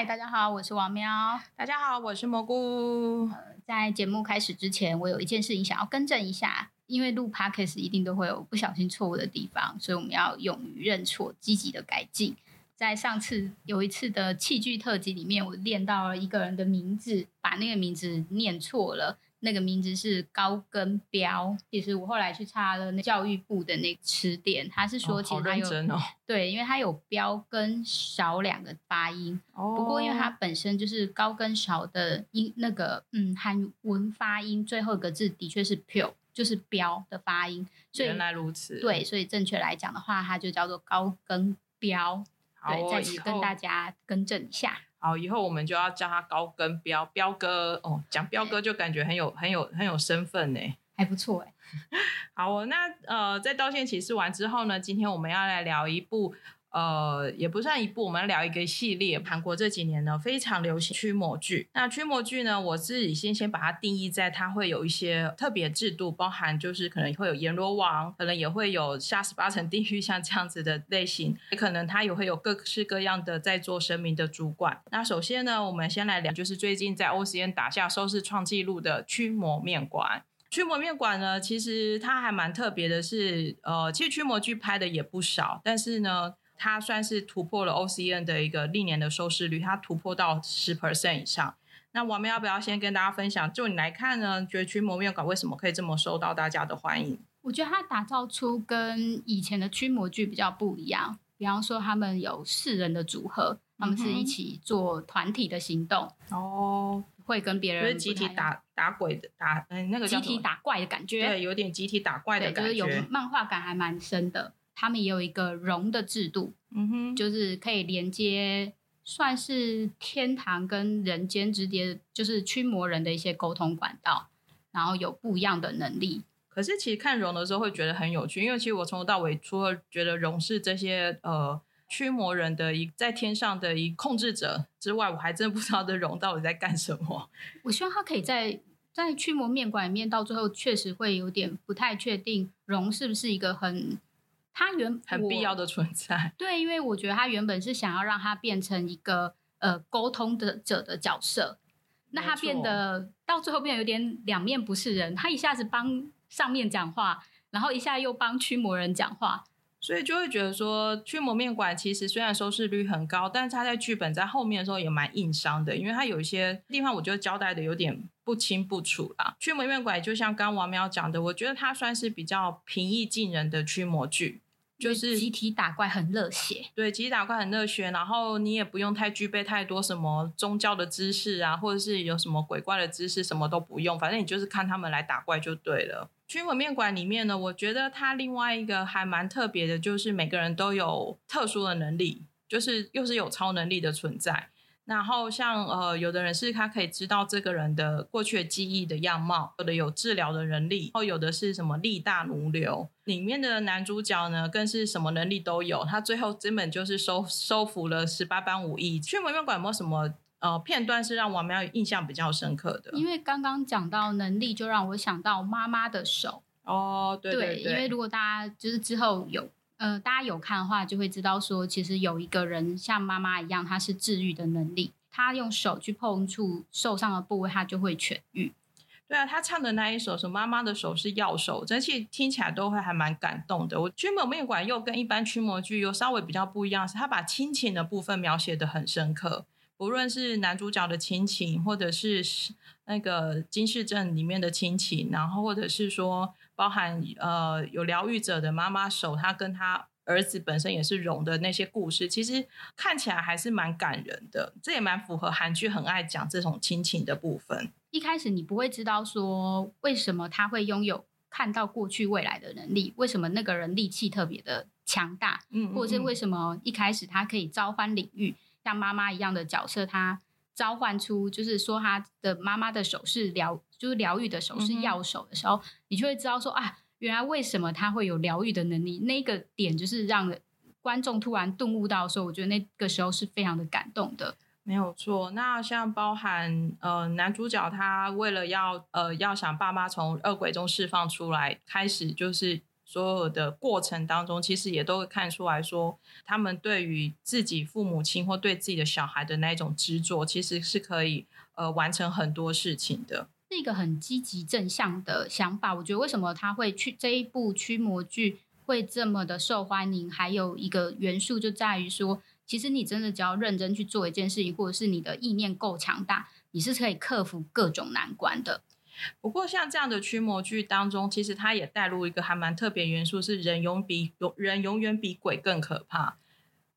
嗨，大家好，我是王喵。大家好，我是蘑菇。在节目开始之前，我有一件事情想要更正一下，因为录 podcast 一定都会有不小心错误的地方，所以我们要勇于认错，积极的改进。在上次有一次的器具特辑里面，我练到了一个人的名字，把那个名字念错了。那个名字是高跟标，其实我后来去查了那教育部的那词典，他是说其实他有、哦，对，因为它有标跟少两个发音，哦、不过因为它本身就是高跟少的音，那个嗯韩文发音最后一个字的确是 p u 就是标的发音，所以原来如此，对，所以正确来讲的话，它就叫做高跟标。对，再次跟大家更正一下。好，以后我们就要叫他高跟彪彪哥哦，讲彪哥就感觉很有很有很有身份呢，还不错哎。好，那呃，在道歉启事完之后呢，今天我们要来聊一部。呃，也不算一部，我们聊一个系列。韩国这几年呢，非常流行驱魔剧。那驱魔剧呢，我自己先先把它定义在它会有一些特别制度，包含就是可能会有阎罗王，可能也会有下十八层地狱像这样子的类型，也可能它也会有各式各样的在做神明的主管。那首先呢，我们先来聊，就是最近在 OCN 打下收视创纪录的驱魔面馆。驱魔面馆呢，其实它还蛮特别的，是呃，其实驱魔剧拍的也不少，但是呢。它算是突破了 OCN 的一个历年的收视率，它突破到十 percent 以上。那我们要不要先跟大家分享？就你来看呢，觉得驱魔面馆为什么可以这么受到大家的欢迎？我觉得它打造出跟以前的驱魔剧比较不一样。比方说，他们有四人的组合，他们是一起做团体的行动哦，会跟别人集体打打鬼的打嗯那个集体打怪的感觉，对，有点集体打怪的感觉，就是有漫画感还蛮深的。他们也有一个融的制度，嗯哼，就是可以连接，算是天堂跟人间之间，就是驱魔人的一些沟通管道，然后有不一样的能力。可是其实看融的时候会觉得很有趣，因为其实我从头到尾除了觉得融是这些呃驱魔人的一在天上的一控制者之外，我还真不知道这融到底在干什么。我希望他可以在在驱魔面馆里面，到最后确实会有点不太确定融是不是一个很。他原很必要的存在，对，因为我觉得他原本是想要让他变成一个呃沟通的者的角色，那他变得到最后变得有点两面不是人，他一下子帮上面讲话，然后一下又帮驱魔人讲话，所以就会觉得说驱魔面馆其实虽然收视率很高，但是它在剧本在后面的时候也蛮硬伤的，因为它有一些地方我觉得交代的有点不清不楚啦。驱魔面馆就像刚王喵讲的，我觉得它算是比较平易近人的驱魔剧。就是集体打怪很热血，对，集体打怪很热血，然后你也不用太具备太多什么宗教的知识啊，或者是有什么鬼怪的知识，什么都不用，反正你就是看他们来打怪就对了。驱魔面馆里面呢，我觉得它另外一个还蛮特别的，就是每个人都有特殊的能力，就是又是有超能力的存在。然后像呃，有的人是他可以知道这个人的过去的记忆的样貌，有的有治疗的能力，然后有的是什么力大如流。里面的男主角呢，更是什么能力都有，他最后根本就是收收服了十八般武艺。去魔面馆有没有什么呃片段是让王苗印象比较深刻的？因为刚刚讲到能力，就让我想到妈妈的手哦，对对对，因为如果大家就是之后有。呃，大家有看的话，就会知道说，其实有一个人像妈妈一样，他是治愈的能力，他用手去碰触受伤的部位，他就会痊愈。对啊，他唱的那一首是妈妈的手是药手，真其听起来都会还蛮感动的。我驱魔面馆又跟一般驱魔剧又稍微比较不一样，是他把亲情的部分描写的很深刻，不论是男主角的亲情，或者是那个金世镇里面的亲情，然后或者是说。包含呃有疗愈者的妈妈手，他跟他儿子本身也是融的那些故事，其实看起来还是蛮感人的。这也蛮符合韩剧很爱讲这种亲情的部分。一开始你不会知道说为什么他会拥有看到过去未来的能力，为什么那个人力气特别的强大，嗯，或者是为什么一开始他可以召唤领域，像妈妈一样的角色，他召唤出就是说他的妈妈的手是疗。就是疗愈的手是药手的时候，你就会知道说啊，原来为什么他会有疗愈的能力。那个点就是让观众突然顿悟到说，我觉得那个时候是非常的感动的。没有错。那像包含呃男主角他为了要呃要想爸妈从恶鬼中释放出来，开始就是所有的过程当中，其实也都会看出来说，他们对于自己父母亲或对自己的小孩的那一种执着，其实是可以呃完成很多事情的。是一个很积极正向的想法。我觉得为什么他会去这一部驱魔剧会这么的受欢迎，还有一个元素就在于说，其实你真的只要认真去做一件事情，或者是你的意念够强大，你是可以克服各种难关的。不过像这样的驱魔剧当中，其实它也带入一个还蛮特别元素，是人永比永人永远比鬼更可怕。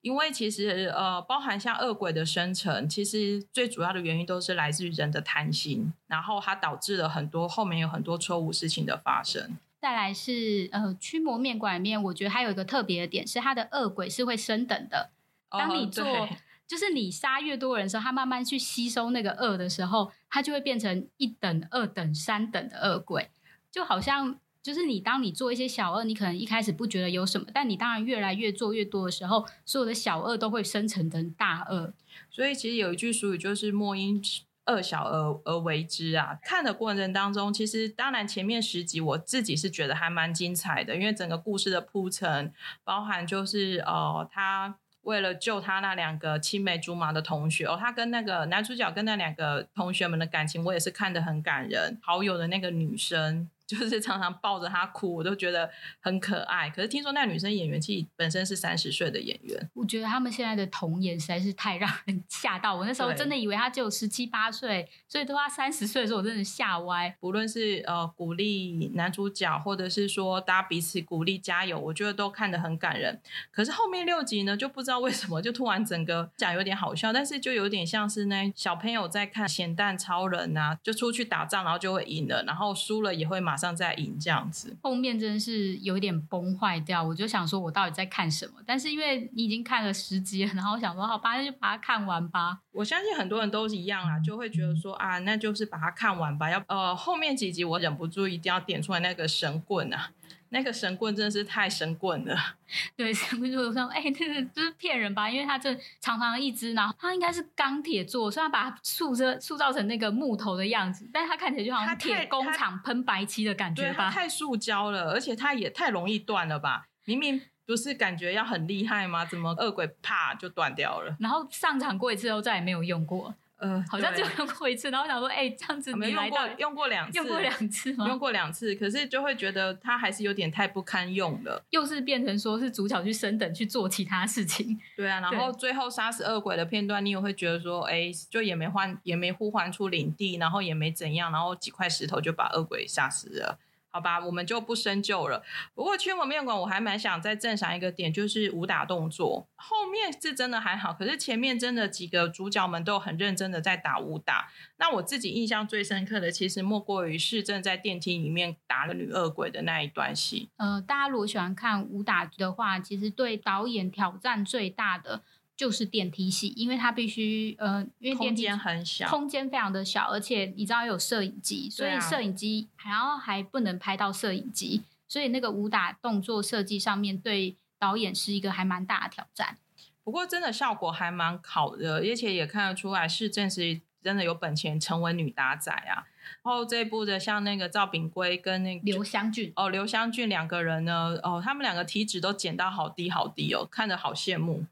因为其实呃，包含像恶鬼的生成，其实最主要的原因都是来自于人的贪心，然后它导致了很多后面有很多错误事情的发生。再来是呃，驱魔面馆里面，我觉得还有一个特别的点是，它的恶鬼是会升等的。当你做，就是你杀越多人的时候，他慢慢去吸收那个恶的时候，他就会变成一等、二等、三等的恶鬼，就好像。就是你，当你做一些小恶，你可能一开始不觉得有什么，但你当然越来越做越多的时候，所有的小恶都会生成成大恶。所以其实有一句俗语就是“莫因恶小而而为之”啊。看的过程当中，其实当然前面十集我自己是觉得还蛮精彩的，因为整个故事的铺陈，包含就是呃，他为了救他那两个青梅竹马的同学哦，他跟那个男主角跟那两个同学们的感情，我也是看得很感人。好友的那个女生。就是常常抱着他哭，我都觉得很可爱。可是听说那女生演员其实本身是三十岁的演员，我觉得他们现在的童颜实在是太让人 吓到。我那时候真的以为她只有十七八岁，所以都他三十岁的时候，我真的吓歪。不论是呃鼓励男主角，或者是说大家彼此鼓励加油，我觉得都看得很感人。可是后面六集呢，就不知道为什么就突然整个讲有点好笑，但是就有点像是那小朋友在看咸蛋超人啊，就出去打仗，然后就会赢了，然后输了也会马上。上在赢这样子，后面真的是有点崩坏掉。我就想说，我到底在看什么？但是因为你已经看了十集，然后我想说，好吧，那就把它看完吧。我相信很多人都是一样啊，就会觉得说啊，那就是把它看完吧。要呃，后面几集我忍不住一定要点出来那个神棍啊。那个神棍真的是太神棍了，对神棍就说：“哎，这个就是骗人吧？因为他这长长的一只，然后它应该是钢铁做，所以他把它塑着塑造成那个木头的样子，但是它看起来就好像铁工厂喷白漆的感觉吧？太塑胶了，而且它也太容易断了吧？明明不是感觉要很厉害吗？怎么恶鬼啪就断掉了？然后上场过一次后再也没有用过。”呃，好像只有用过一次，然后我想说，哎，这样子没用过，用过两次，用过两次吗？用过两次，可是就会觉得它还是有点太不堪用了。又是变成说是主角去升等去做其他事情，对啊，然后最后杀死恶鬼的片段，你也会觉得说，哎，就也没换，也没呼唤出领地，然后也没怎样，然后几块石头就把恶鬼杀死了。好吧，我们就不深究了。不过驱魔面馆我还蛮想再赞赏一个点，就是武打动作。后面是真的还好，可是前面真的几个主角们都很认真的在打武打。那我自己印象最深刻的，其实莫过于市政在电梯里面打了女恶鬼的那一段戏。呃，大家如果喜欢看武打的话，其实对导演挑战最大的。就是电梯戏，因为它必须呃，因为空间很小，空间非常的小，而且你知道有摄影机，所以摄影机然后还不能拍到摄影机，所以那个武打动作设计上面对导演是一个还蛮大的挑战。不过真的效果还蛮好的，而且也看得出来是正是真的有本钱成为女打仔啊。然后这一部的像那个赵炳圭跟那个刘湘俊哦，刘湘俊两个人呢，哦，他们两个体脂都减到好低好低哦，看着好羡慕。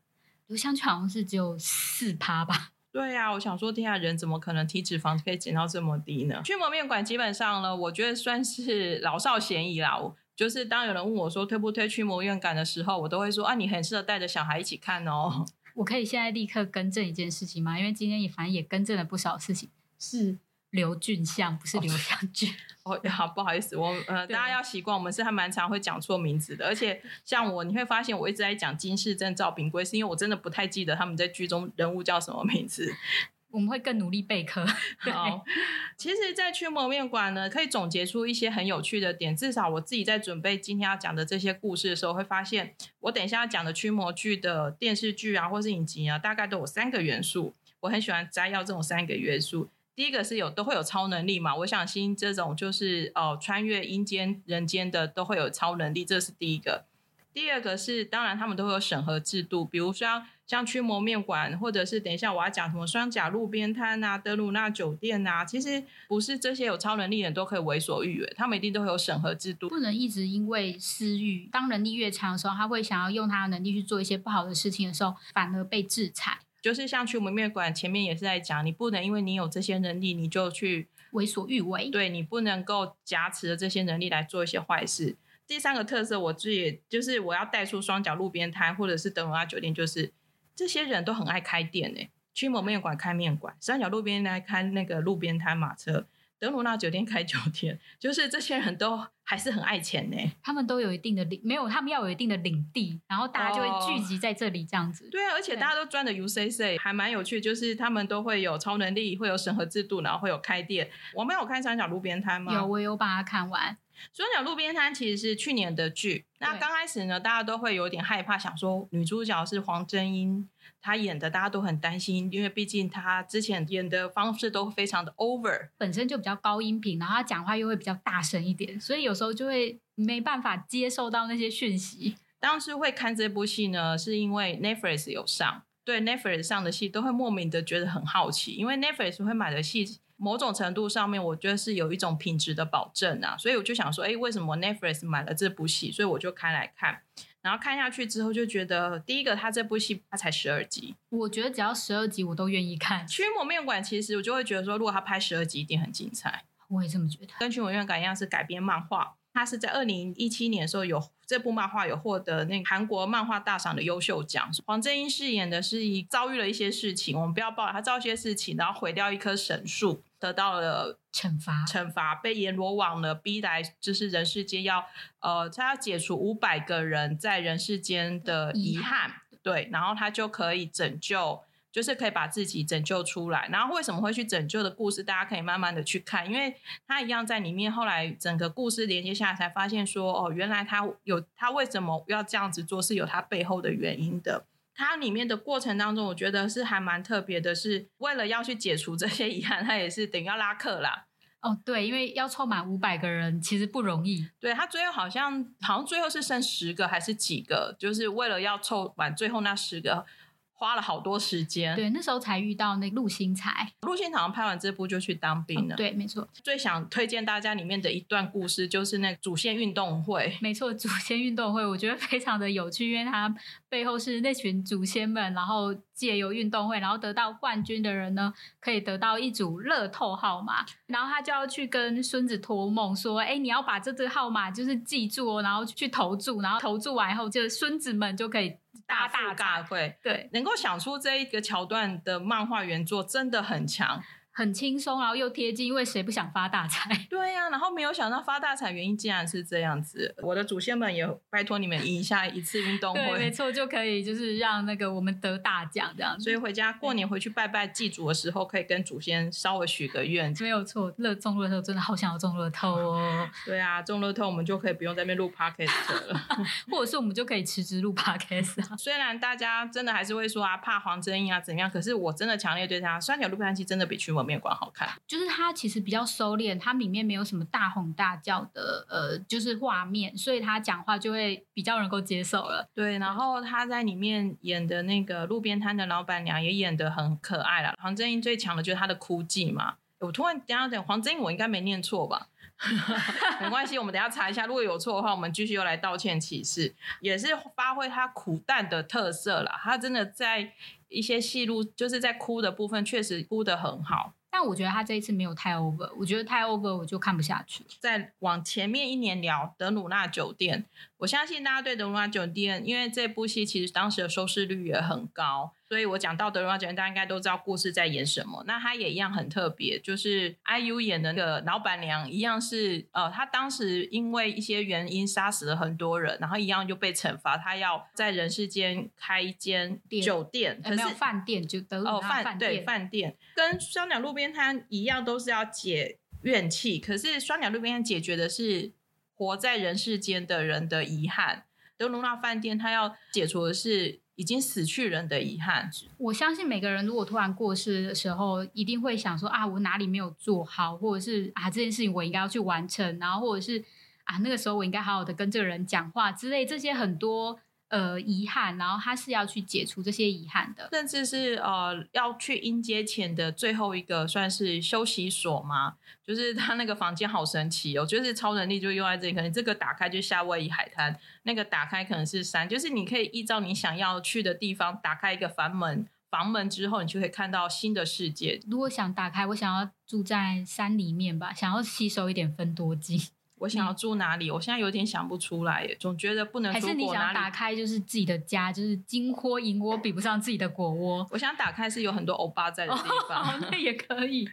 刘香俊好像是只有四趴吧？对呀，我想说，天下人怎么可能体脂肪可以减到这么低呢？驱魔面馆基本上呢，我觉得算是老少咸宜啦。就是当有人问我说推不推驱魔院感的时候，我都会说啊，你很适合带着小孩一起看哦。我可以现在立刻更正一件事情吗？因为今天也反正也更正了不少事情，是。刘俊相不是刘湘俊哦，好不好意思，我呃，大家要习惯，我们是还蛮常会讲错名字的，而且 像我，你会发现我一直在讲金世正、赵炳圭，是因为我真的不太记得他们在剧中人物叫什么名字。我们会更努力备课。好，其实，在驱魔面馆呢，可以总结出一些很有趣的点。至少我自己在准备今天要讲的这些故事的时候，会发现我等一下要讲的驱魔剧的电视剧啊，或是影集啊，大概都有三个元素。我很喜欢摘要这种三个元素。第一个是有都会有超能力嘛？我想新这种就是哦，穿越阴间人间的都会有超能力，这是第一个。第二个是当然他们都会有审核制度，比如说像驱魔面馆，或者是等一下我要讲什么双甲路边摊啊、德鲁纳酒店啊，其实不是这些有超能力的人都可以为所欲为，他们一定都会有审核制度。不能一直因为私欲，当能力越强的时候，他会想要用他的能力去做一些不好的事情的时候，反而被制裁。就是像去门面馆前面也是在讲，你不能因为你有这些能力，你就去为所欲为。对你不能够挟持着这些能力来做一些坏事。第三个特色，我自己就是我要带出双脚路边摊或者是德鲁纳酒店，就是这些人都很爱开店诶，驱魔面馆开面馆，三角路边来开那个路边摊马车。德鲁纳酒店开酒店，就是这些人都还是很爱钱呢。他们都有一定的领，没有他们要有一定的领地，然后大家就会聚集在这里这样子。对啊，而且大家都赚的 UCC，还蛮有趣。就是他们都会有超能力，会有审核制度，然后会有开店。我们有看三角路边摊吗？有，我有把它看完。双脚路边摊其实是去年的剧。那刚开始呢，大家都会有点害怕，想说女主角是黄真英，她演的大家都很担心，因为毕竟她之前演的方式都非常的 over，本身就比较高音频，然后她讲话又会比较大声一点，所以有时候就会没办法接受到那些讯息。当时会看这部戏呢，是因为 Netflix 有上，对 Netflix 上的戏都会莫名的觉得很好奇，因为 Netflix 会买的戏。某种程度上面，我觉得是有一种品质的保证啊，所以我就想说，哎，为什么 Netflix 买了这部戏？所以我就开来看，然后看下去之后就觉得，第一个，它这部戏它才十二集，我觉得只要十二集我都愿意看。驱魔面馆其实我就会觉得说，如果他拍十二集一定很精彩。我也这么觉得。跟驱魔面馆一样是改编漫画，它是在二零一七年的时候有这部漫画有获得那个韩国漫画大赏的优秀奖。黄正英饰演的是一遭遇了一些事情，我们不要报了，他遭些事情，然后毁掉一棵神树。得到了惩罚，惩罚被阎罗王呢逼来，就是人世间要呃，他要解除五百个人在人世间的遗憾，对，然后他就可以拯救，就是可以把自己拯救出来。然后为什么会去拯救的故事，大家可以慢慢的去看，因为他一样在里面。后来整个故事连接下来，才发现说，哦，原来他有他为什么要这样子做，是有他背后的原因的。它里面的过程当中，我觉得是还蛮特别的，是为了要去解除这些遗憾，他也是等于要拉客啦。哦，对，因为要凑满五百个人，其实不容易。对他最后好像好像最后是剩十个还是几个，就是为了要凑满最后那十个。花了好多时间，对，那时候才遇到那陆星才。陆星好像拍完这部就去当兵了，对，没错。最想推荐大家里面的一段故事，就是那主线运动会。没错，主线运动会，我觉得非常的有趣，因为它背后是那群祖先们，然后借由运动会，然后得到冠军的人呢，可以得到一组乐透号码，然后他就要去跟孙子托梦说：“哎，你要把这个号码就是记住哦，然后去投注，然后投注完以后，就孙子们就可以。”大大大会，对，能够想出这一个桥段的漫画原作真的很强。很轻松，然后又贴近，因为谁不想发大财？对呀，然后没有想到发大财原因竟然是这样子。我的祖先们也拜托你们赢一下一次运动会，没错，就可以就是让那个我们得大奖这样。所以回家过年回去拜拜祭祖的时候，可以跟祖先稍微许个愿。没有错，乐中乐透真的好想要中乐透哦。对啊，中乐透我们就可以不用在那边录 podcast 了，或者是我们就可以辞职录 podcast 啊。虽然大家真的还是会说啊怕黄真英啊怎么样，可是我真的强烈对他三角录盘器真的比驱魔面馆好看，就是它其实比较收敛，它里面没有什么大吼大叫的呃，就是画面，所以他讲话就会比较能够接受了。对，然后他在里面演的那个路边摊的老板娘也演的很可爱了。黄正英最强的就是她的哭技嘛，我突然等下等黄正英，我应该没念错吧？没关系，我们等下查一下，如果有错的话，我们继续又来道歉启事，也是发挥他苦淡的特色啦。他真的在一些戏路，就是在哭的部分，确实哭的很好。但我觉得他这一次没有太 over，我觉得太 over 我就看不下去。再往前面一年聊德鲁纳酒店，我相信大家对德鲁纳酒店，因为这部戏其实当时的收视率也很高。所以我讲到德鲁纳酒店，大家应该都知道故事在演什么。那他也一样很特别，就是 IU 演的那个老板娘，一样是呃，他当时因为一些原因杀死了很多人，然后一样就被惩罚，他要在人世间开一间酒店，没有饭店就德鲁纳饭店，饭店跟双鸟路边摊一样，都是要解怨气。可是双鸟路边摊解决的是活在人世间的人的遗憾，德鲁纳饭店他要解除的是。已经死去人的遗憾，我相信每个人如果突然过世的时候，一定会想说啊，我哪里没有做好，或者是啊，这件事情我应该要去完成，然后或者是啊，那个时候我应该好好的跟这个人讲话之类，这些很多呃遗憾，然后他是要去解除这些遗憾的。甚至是呃要去迎接前的最后一个算是休息所嘛，就是他那个房间好神奇哦，就是超能力就用在这里，可能这个打开就夏威夷海滩，那个打开可能是山，就是你可以依照你想要去的地方打开一个房门，房门之后你就可以看到新的世界。如果想打开，我想要住在山里面吧，想要吸收一点分多精。我想要住哪里？我现在有点想不出来耶，总觉得不能还是你想要打。开就是自己的家，就是金窝银窝比不上自己的果窝。我想打开是有很多欧巴在的地哦，方，那也可以，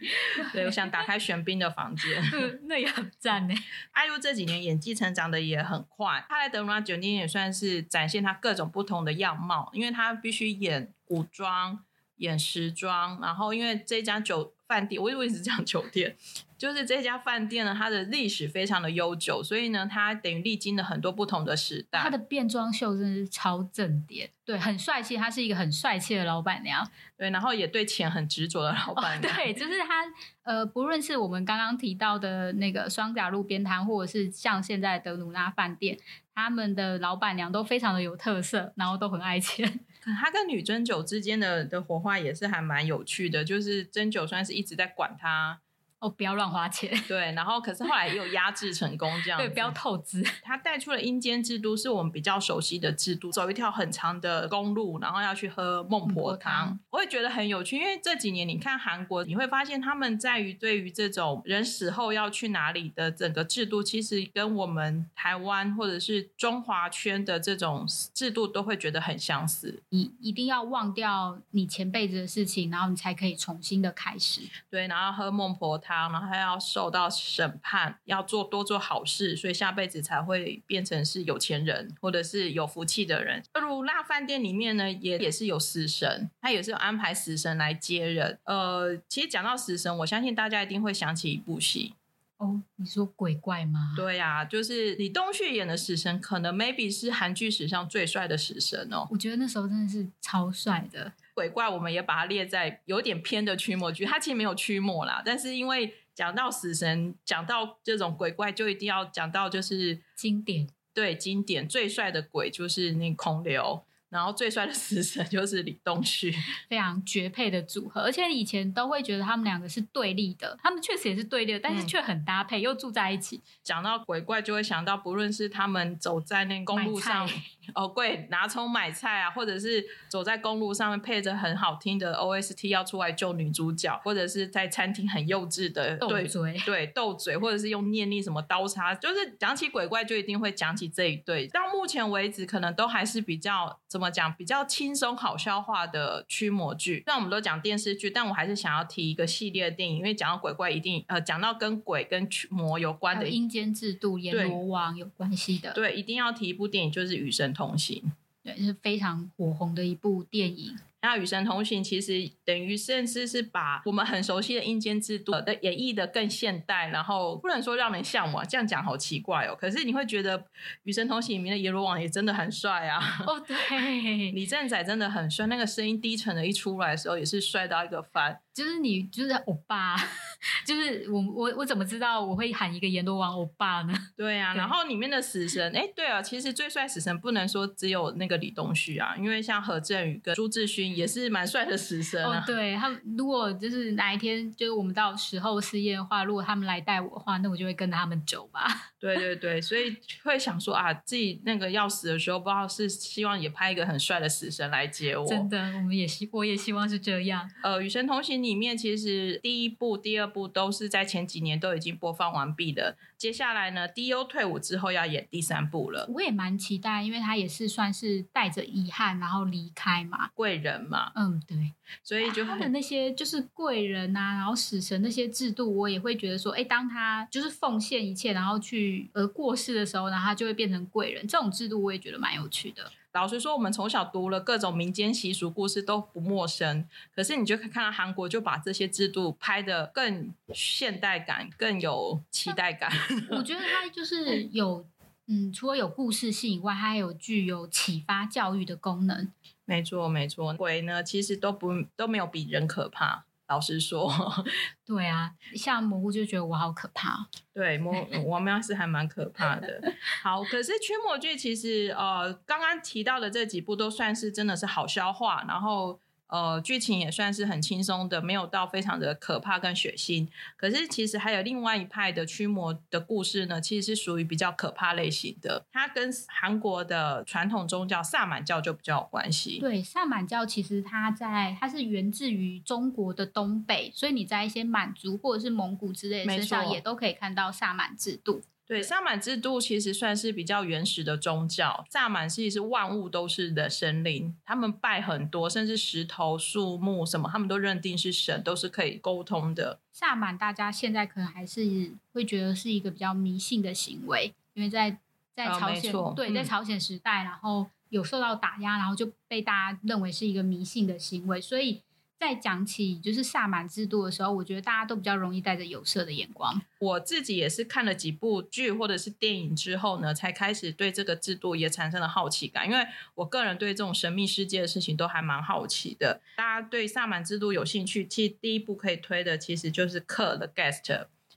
对，我想打开玄彬的房间。嗯那也很赞呢。艾露这几年演技成长的也很快，他在德鲁纳酒店也算是展现他各种不同的样貌，因为他必须演古装、演时装，然后因为这家酒饭店，我以为是讲酒店，就是这家饭店呢，它的历史非常的悠久，所以呢，它等于历经了很多不同的时代。它的变装秀真的是超正点，对，很帅气。她是一个很帅气的老板娘，对，然后也对钱很执着的老板娘、哦对，就是她呃，不论是我们刚刚提到的那个双甲路边摊，或者是像现在的德鲁纳饭店，他们的老板娘都非常的有特色，然后都很爱钱。可他跟女针灸之间的的火花也是还蛮有趣的，就是针灸算是一直在管他，哦，不要乱花钱，对，然后可是后来也有压制成功这样，对，不要透支。他带出了阴间制度，是我们比较熟悉的制度，走一条很长的公路，然后要去喝孟婆汤汤。我也觉得很有趣，因为这几年你看韩国，你会发现他们在于对于这种人死后要去哪里的整个制度，其实跟我们台湾或者是中华圈的这种制度都会觉得很相似。你一定要忘掉你前辈子的事情，然后你才可以重新的开始。对，然后喝孟婆汤，然后还要受到审判，要做多做好事，所以下辈子才会变成是有钱人或者是有福气的人。如那饭店里面呢，也也是有死神，他也是有安排死神来接人。呃，其实讲到死神，我相信大家一定会想起一部戏，哦，你说鬼怪吗？对呀、就是李东旭演的死神，可能 maybe 是韩剧史上最帅的死神哦。我觉得那时候真的是超帅的。鬼怪，我们也把它列在有点偏的驱魔剧，它其实没有驱魔啦，但是因为讲到死神，讲到这种鬼怪，就一定要讲到就是经典，对经典最帅的鬼就是那孔刘，然后最帅的死神就是李东旭，非常绝配的组合，而且以前都会觉得他们两个是对立的，他们确实也是对立的，但是嗯却很搭配，又住在一起。讲到鬼怪，就会想到不论是他们走在那公路上哦，对，拿葱买菜啊，或者是走在公路上面配着很好听的 OST 要出来救女主角，或者是在餐厅很幼稚的对斗嘴对斗嘴，或者是用念力什么刀叉，就是讲起鬼怪就一定会讲起这一对。到目前为止，可能都还是比较怎么讲，比较轻松好消化的驱魔剧。虽然我们都讲电视剧，但我还是想要提一个系列的电影，因为讲到鬼怪，一定呃讲到跟鬼跟驱魔有关的阴间制度、阎罗王有关系的，对，一定要提一部电影，就是《与神同行》。对，是非常火红的一部电影。那《与神同行》其实等于甚至是把我们很熟悉的阴间制度的演绎的更现代，然后不能说让人向往，这样讲好奇怪哦。可是你会觉得《与神同行》里面的阎罗王也真的很帅啊，哦，对，李正仔真的很帅，那个声音低沉的一出来的时候也是帅到一个翻。就是你就是欧巴，就是我我我怎么知道我会喊一个阎罗王欧巴呢？对啊，对然后里面的死神，哎，对啊，其实最帅死神不能说只有那个李东旭啊，因为像何振宇跟朱志勋也是蛮帅的死神啊。哦，对他们，如果就是哪一天就是我们到时候试验的话，如果他们来带我的话，那我就会跟他们走吧。对对对，所以会想说啊，自己那个要死的时候，不知道是希望也拍一个很帅的死神来接我。真的，我们也希我也希望是这样。呃，《与神同行》里面其实第一部、第二部都是在前几年都已经播放完毕的。接下来呢，D.O 退伍之后要演第三部了，我也蛮期待，因为他也是算是带着遗憾然后离开嘛。贵人嘛，嗯，对，所以就很他的那些就是贵人啊，然后死神那些制度，我也会觉得说，哎，当他就是奉献一切，然后去呃过世的时候，然后他就会变成贵人。这种制度我也觉得蛮有趣的。老实说，我们从小读了各种民间习俗故事都不陌生，可是你就可以看到韩国就把这些制度拍的更现代感，更有期待感。我觉得它就是 有，嗯，除了有故事性以外，它还有具有启发教育的功能。没错，没错，鬼呢其实都不都没有比人可怕。老实说，对啊，像蘑菇就觉得我好可怕。对，魔王喵是还蛮可怕的。好，可是驱魔剧其实呃，刚刚提到的这几部都算是真的是好消化，然后。呃，剧情也算是很轻松的，没有到非常的可怕跟血腥。可是其实还有另外一派的驱魔的故事呢，其实是属于比较可怕类型的。它跟韩国的传统宗教萨满教就比较有关系。对，萨满教其实它在它是源自于中国的东北，所以你在一些满族或者是蒙古之类身上也都可以看到萨满制度。对，萨满制度其实算是比较原始的宗教。萨满其实是万物都是的神灵，他们拜很多，甚至石头、树木什么，他们都认定是神，都是可以沟通的。萨满大家现在可能还是会觉得是一个比较迷信的行为，因为在在朝鲜，对，在朝鲜时代，然后有受到打压，然后就被大家认为是一个迷信的行为，所以。在讲起就是萨满制度的时候，我觉得大家都比较容易带着有色的眼光。我自己也是看了几部剧或者是电影之后呢，才开始对这个制度也产生了好奇感。因为我个人对这种神秘世界的事情都还蛮好奇的。大家对萨满制度有兴趣，其实第一部可以推的其实就是《克的 Guest》，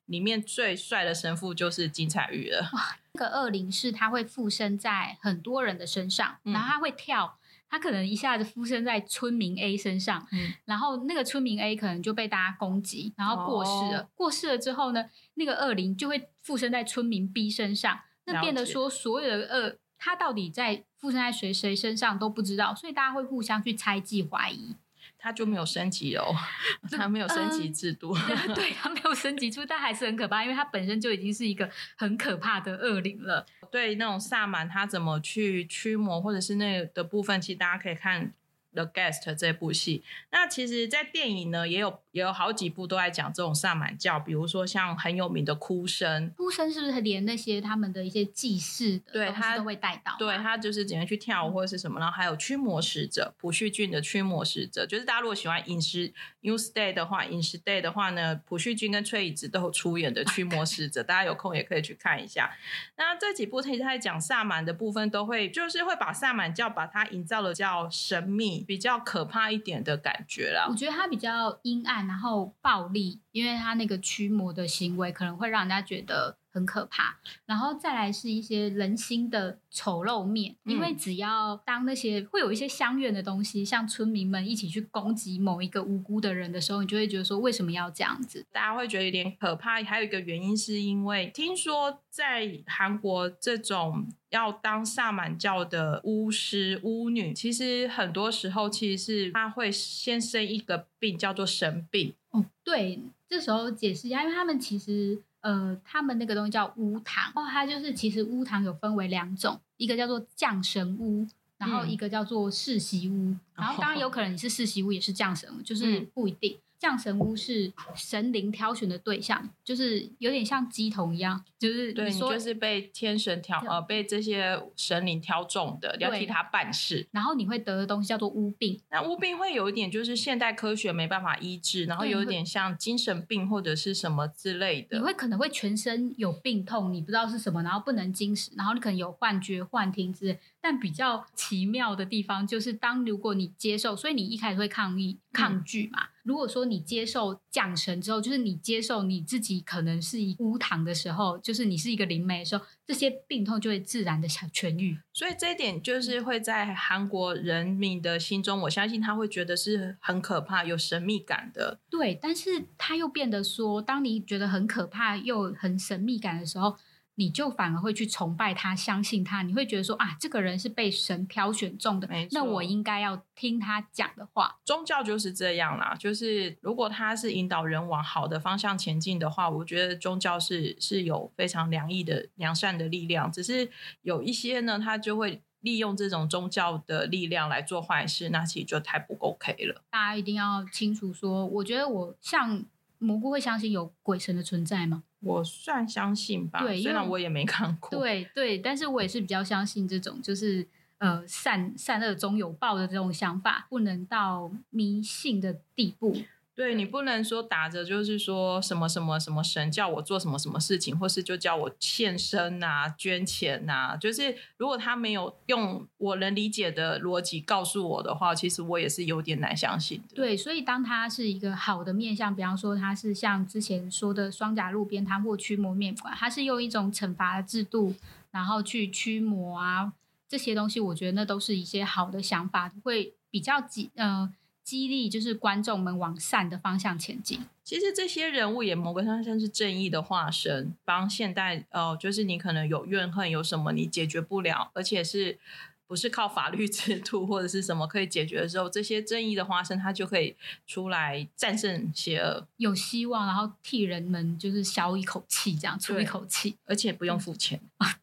里面最帅的神父就是金彩玉了。哇，那个恶灵是他会附身在很多人的身上，然后他会跳。他可能一下子附身在村民 A 身上，然后那个村民 A 可能就被大家攻击，然后过世了。过世了之后呢，那个恶灵就会附身在村民 B 身上，那变得说所有的恶，他到底在附身在谁谁身上都不知道，所以大家会互相去猜忌怀疑。他就没有升级哦，他没有升级制度，对他没有升级出，但还是很可怕，因为他本身就已经是一个很可怕的恶灵了。对那种萨满，他怎么去驱魔，或者是那的部分，其实大家可以看。The Guest 这部戏，那其实，在电影呢，也有也有好几部都在讲这种萨满教，比如说像很有名的哭声，哭声是不是连那些他们的一些祭祀的对他都会带到？对他就是怎样去跳舞或者是什么，然后还有驱魔使者，朴叙俊的驱魔使者，就是大家如果喜欢饮食 News Day 的话，饮食 Day 的话呢，朴叙俊跟崔以植都有出演的驱魔使者，大家有空也可以去看一下。那这几部他在讲萨满的部分，都会就是会把萨满教把它营造的叫神秘。比较可怕一点的感觉啦，我觉得他比较阴暗，然后暴力，因为他那个驱魔的行为可能会让人家觉得。很可怕，然后再来是一些人心的丑陋面，因为只要当那些会有一些相怨的东西，像村民们一起去攻击某一个无辜的人的时候，你就会觉得说为什么要这样子？大家会觉得有点可怕。还有一个原因是因为听说在韩国这种要当萨满教的巫师巫女，其实很多时候其实是他会先生一个病叫做神病。哦，对，这时候解释一下，因为他们其实。呃，他们那个东西叫巫堂，哦，它就是其实巫堂有分为两种，一个叫做降神巫，然后一个叫做世袭巫，然后当然有可能你是世袭巫也是降神巫，就是不一定。降神巫是神灵挑选的对象，就是有点像鸡童一样，就是对你就是被天神挑呃被这些神灵挑中的，要替他办事。然后你会得的东西叫做巫病，那巫病会有一点就是现代科学没办法医治，然后有一点像精神病或者是什么之类的。你会可能会全身有病痛，你不知道是什么，然后不能进食，然后你可能有幻觉、幻听之类。但比较奇妙的地方就是，当如果你接受，所以你一开始会抗议、抗拒嘛。如果说你接受降神之后，就是你接受你自己可能是一无糖的时候，就是你是一个灵媒的时候，这些病痛就会自然的想痊愈。所以这一点就是会在韩国人民的心中，我相信他会觉得是很可怕、有神秘感的。对，但是他又变得说，当你觉得很可怕又很神秘感的时候。你就反而会去崇拜他，相信他，你会觉得说啊，这个人是被神挑选中的，那我应该要听他讲的话。宗教就是这样啦，就是如果他是引导人往好的方向前进的话，我觉得宗教是是有非常良意的、良善的力量。只是有一些呢，他就会利用这种宗教的力量来做坏事，那其实就太不 OK 了。大家一定要清楚说，我觉得我像蘑菇会相信有鬼神的存在吗？我算相信吧，虽然我也没看过。对对，但是我也是比较相信这种，就是呃善善恶终有报的这种想法，不能到迷信的地步。对你不能说打着就是说什么什么什么神叫我做什么什么事情，或是就叫我献身啊、捐钱啊，就是如果他没有用我能理解的逻辑告诉我的话，其实我也是有点难相信的。对，所以当他是一个好的面向，比方说他是像之前说的双甲路边摊或驱魔面馆，他是用一种惩罚的制度，然后去驱魔啊这些东西，我觉得那都是一些好的想法，会比较激呃激励就是观众们往善的方向前进。其实这些人物也某个上算是正义的化身，帮现代呃，就是你可能有怨恨，有什么你解决不了，而且是不是靠法律 制度或者是什么可以解决的时候，这些正义的化身他就可以出来战胜邪恶，有希望，然后替人们就是消一口气，这样出一口气而且不用付钱。啊。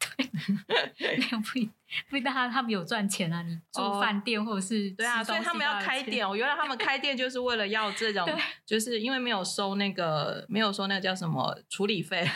对，没有不一不一定他他们有赚钱啊，你住哦饭店或者是对啊，所以他们要开店。我原来他们开店就是为了要这 种，就是因为没有收那个没有收那个叫什么 处理费。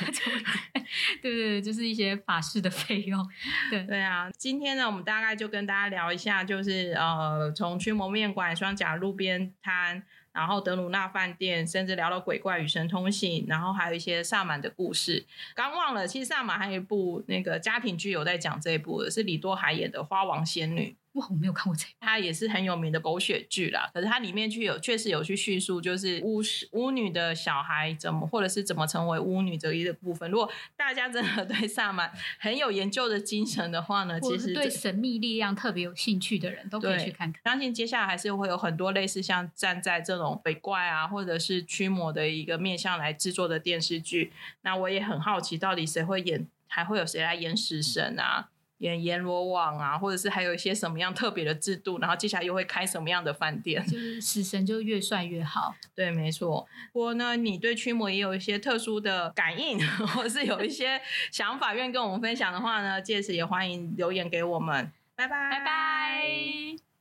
对对对，就是一些法事的费用。对，对啊，今天呢，我们大概就跟大家聊一下，就是呃，从驱魔面馆、双甲路边摊，然后德鲁纳饭店，甚至聊到鬼怪与神通信，然后还有一些萨满的故事。刚忘了，其实萨满还有一部那个家庭剧有在讲这一部的，是李多海演的《花王仙女》。哇，我没有看过这个。它也是很有名的狗血剧啦，可是它里面去有确实有去叙述，就是巫师巫女的小孩怎么，或者是怎么成为巫女这一个部分。如果大家真的 对萨满很有研究的精神的话呢，其实对神秘力量特别有兴趣的人都可以去看看。相信接下来还是会有很多类似像站在这种鬼怪啊，或者是驱魔的一个面向来制作的电视剧。那我也很好奇，到底谁会演，还会有谁来演死神啊？演阎罗王啊，或者是还有一些什么样特别的制度，然后接下来又会开什么样的饭店？就是死神就越帅越好。对，没错。不过呢，你对驱魔也有一些特殊的感应，或是有一些想法愿意跟我们分享的话呢，届时也欢迎留言给我们。拜拜，拜拜。